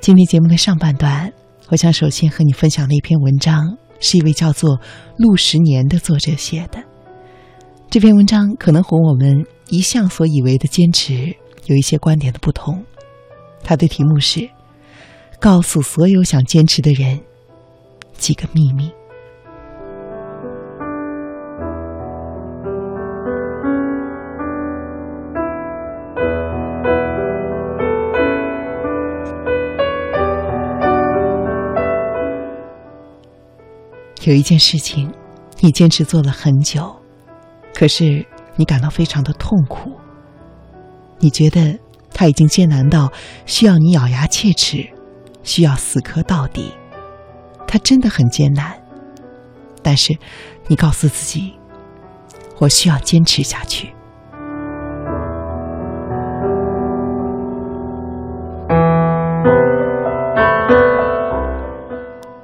今天节目的上半段，我想首先和你分享的一篇文章，是一位叫做陆十年的作者写的。这篇文章可能和我们一向所以为的坚持有一些观点的不同。它的题目是：告诉所有想坚持的人几个秘密。有一件事情，你坚持做了很久，可是你感到非常的痛苦。你觉得它已经艰难到需要你咬牙切齿，需要死磕到底。它真的很艰难，但是你告诉自己，我需要坚持下去。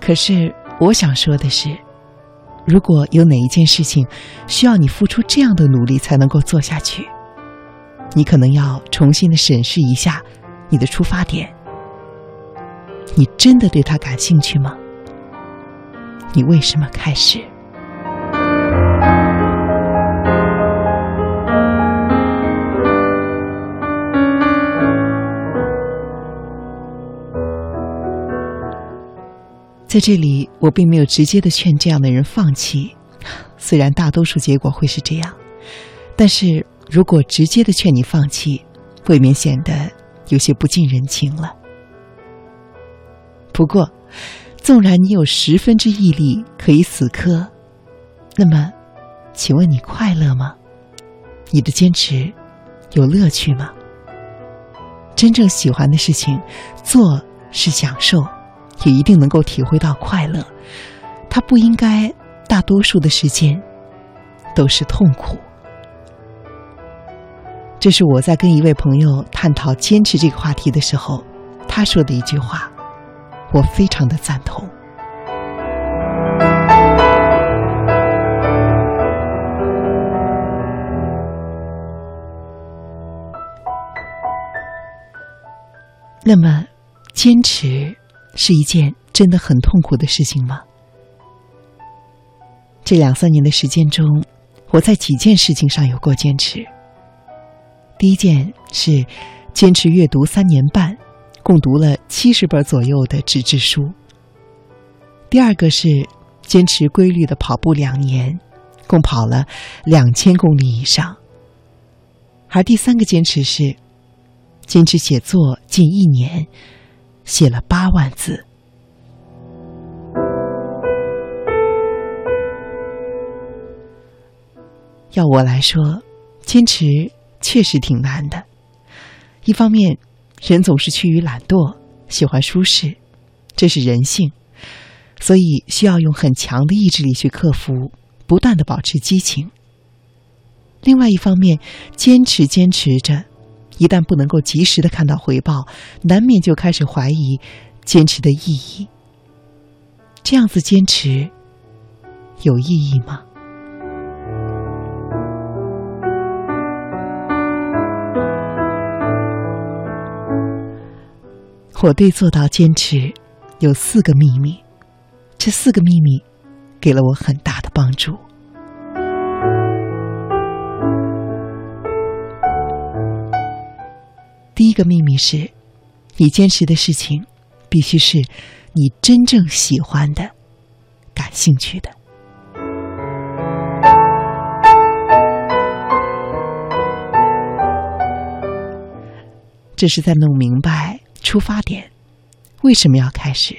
可是。我想说的是，如果有哪一件事情需要你付出这样的努力才能够做下去，你可能要重新的审视一下你的出发点。你真的对他感兴趣吗？你为什么开始？在这里，我并没有直接的劝这样的人放弃，虽然大多数结果会是这样，但是如果直接的劝你放弃，未免显得有些不近人情了。不过，纵然你有十分之毅力可以死磕，那么，请问你快乐吗？你的坚持有乐趣吗？真正喜欢的事情，做是享受。也一定能够体会到快乐，它不应该大多数的时间都是痛苦。这是我在跟一位朋友探讨坚持这个话题的时候，他说的一句话，我非常的赞同。那么，坚持。是一件真的很痛苦的事情吗？这两三年的时间中，我在几件事情上有过坚持。第一件是坚持阅读三年半，共读了七十本左右的纸质书。第二个是坚持规律的跑步两年，共跑了两千公里以上。而第三个坚持是坚持写作近一年。写了八万字。要我来说，坚持确实挺难的。一方面，人总是趋于懒惰，喜欢舒适，这是人性，所以需要用很强的意志力去克服，不断的保持激情。另外一方面，坚持坚持着。一旦不能够及时的看到回报，难免就开始怀疑坚持的意义。这样子坚持有意义吗？我对做到坚持有四个秘密，这四个秘密给了我很大的帮助。第一个秘密是，你坚持的事情必须是你真正喜欢的、感兴趣的。这是在弄明白出发点，为什么要开始？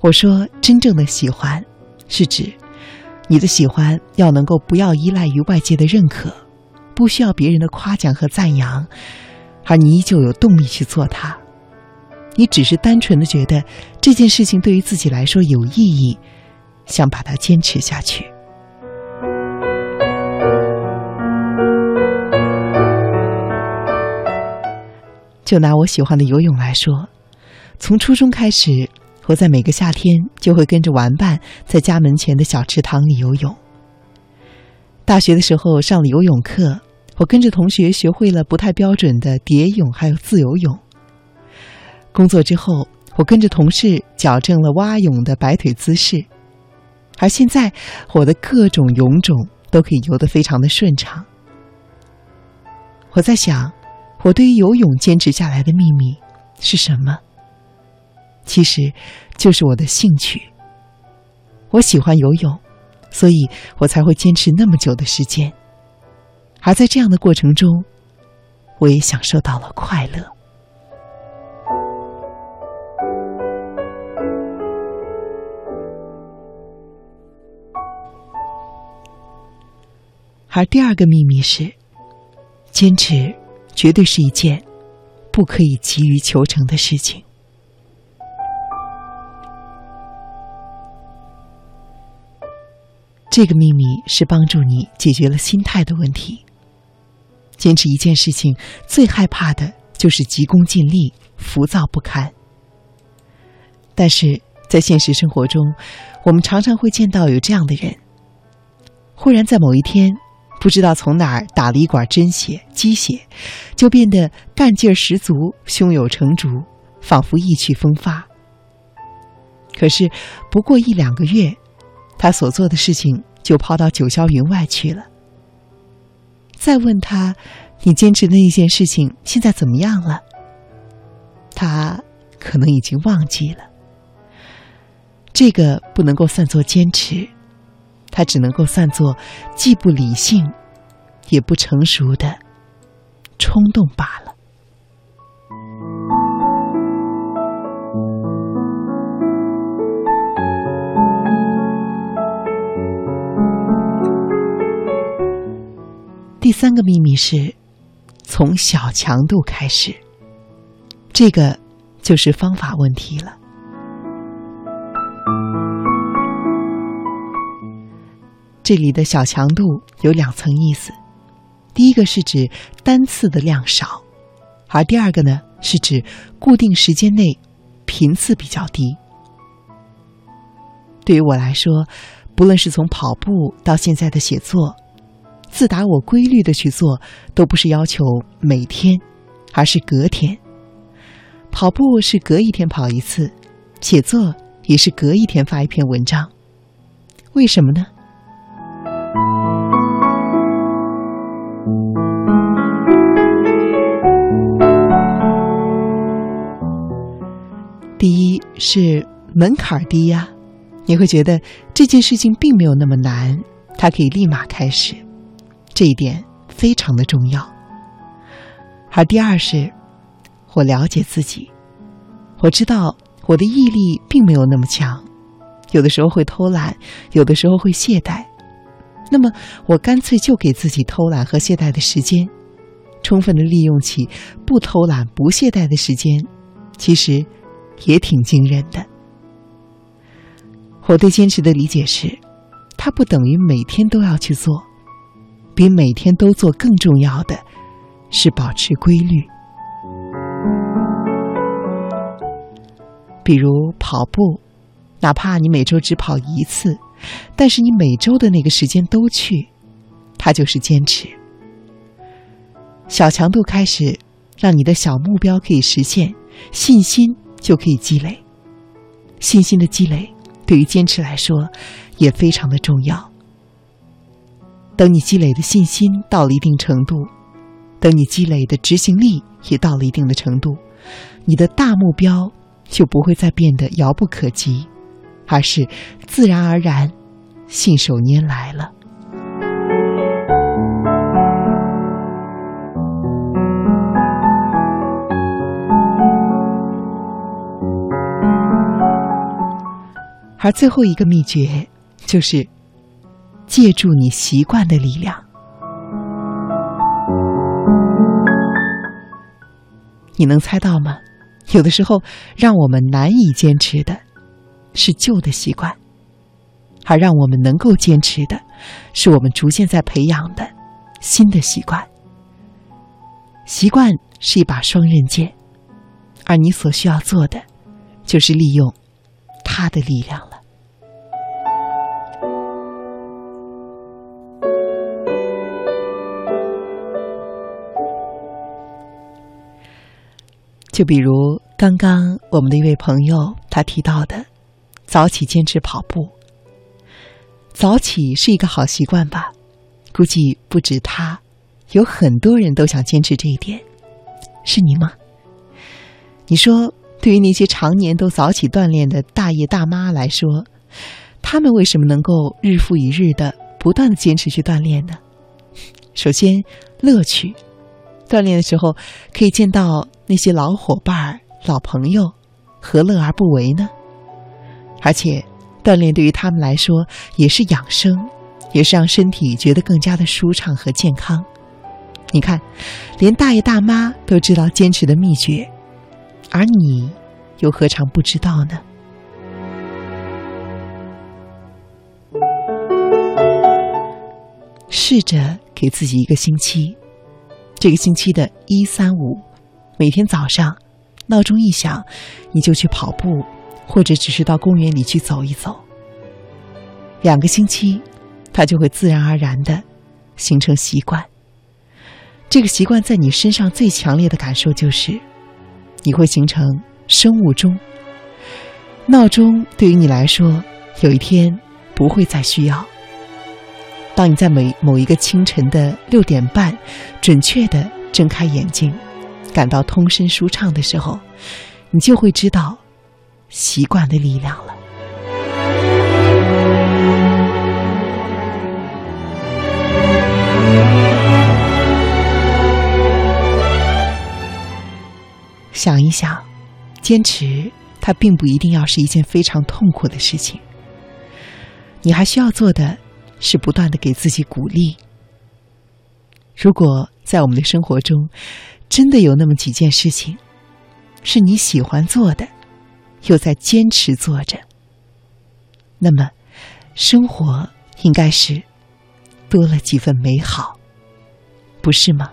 我说，真正的喜欢是指你的喜欢要能够不要依赖于外界的认可，不需要别人的夸奖和赞扬。而你依旧有动力去做它，你只是单纯的觉得这件事情对于自己来说有意义，想把它坚持下去。就拿我喜欢的游泳来说，从初中开始，我在每个夏天就会跟着玩伴在家门前的小池塘里游泳。大学的时候上了游泳课。我跟着同学学会了不太标准的蝶泳，还有自由泳。工作之后，我跟着同事矫正了蛙泳的摆腿姿势，而现在我的各种泳种都可以游得非常的顺畅。我在想，我对于游泳坚持下来的秘密是什么？其实，就是我的兴趣。我喜欢游泳，所以我才会坚持那么久的时间。而在这样的过程中，我也享受到了快乐。而第二个秘密是，坚持绝对是一件不可以急于求成的事情。这个秘密是帮助你解决了心态的问题。坚持一件事情，最害怕的就是急功近利、浮躁不堪。但是在现实生活中，我们常常会见到有这样的人：忽然在某一天，不知道从哪儿打了一管针血、鸡血，就变得干劲儿十足、胸有成竹，仿佛意气风发。可是不过一两个月，他所做的事情就抛到九霄云外去了。再问他，你坚持的那件事情现在怎么样了？他可能已经忘记了。这个不能够算作坚持，它只能够算作既不理性，也不成熟的冲动罢了。第三个秘密是，从小强度开始。这个就是方法问题了。这里的小强度有两层意思，第一个是指单次的量少，而第二个呢是指固定时间内频次比较低。对于我来说，不论是从跑步到现在的写作。自打我规律的去做，都不是要求每天，而是隔天。跑步是隔一天跑一次，写作也是隔一天发一篇文章。为什么呢？第一是门槛低呀，你会觉得这件事情并没有那么难，它可以立马开始。这一点非常的重要。而第二是，我了解自己，我知道我的毅力并没有那么强，有的时候会偷懒，有的时候会懈怠。那么，我干脆就给自己偷懒和懈怠的时间，充分的利用起不偷懒、不懈怠的时间，其实也挺惊人的。我对坚持的理解是，它不等于每天都要去做。比每天都做更重要的是保持规律。比如跑步，哪怕你每周只跑一次，但是你每周的那个时间都去，它就是坚持。小强度开始，让你的小目标可以实现，信心就可以积累。信心的积累对于坚持来说也非常的重要。等你积累的信心到了一定程度，等你积累的执行力也到了一定的程度，你的大目标就不会再变得遥不可及，而是自然而然、信手拈来了。而最后一个秘诀就是。借助你习惯的力量，你能猜到吗？有的时候，让我们难以坚持的是旧的习惯，而让我们能够坚持的，是我们逐渐在培养的新的习惯。习惯是一把双刃剑，而你所需要做的，就是利用它的力量了。就比如刚刚我们的一位朋友他提到的，早起坚持跑步。早起是一个好习惯吧？估计不止他，有很多人都想坚持这一点。是你吗？你说，对于那些常年都早起锻炼的大爷大妈来说，他们为什么能够日复一日的不断的坚持去锻炼呢？首先，乐趣。锻炼的时候可以见到那些老伙伴、老朋友，何乐而不为呢？而且，锻炼对于他们来说也是养生，也是让身体觉得更加的舒畅和健康。你看，连大爷大妈都知道坚持的秘诀，而你又何尝不知道呢？试着给自己一个星期，这个星期的一三五，每天早上闹钟一响，你就去跑步，或者只是到公园里去走一走。两个星期，它就会自然而然的形成习惯。这个习惯在你身上最强烈的感受就是，你会形成生物钟。闹钟对于你来说，有一天不会再需要。当你在每某一个清晨的六点半，准确的睁开眼睛，感到通身舒畅的时候，你就会知道习惯的力量了。想一想，坚持它并不一定要是一件非常痛苦的事情。你还需要做的是不断的给自己鼓励。如果在我们的生活中，真的有那么几件事情是你喜欢做的，又在坚持做着，那么生活应该是多了几分美好，不是吗？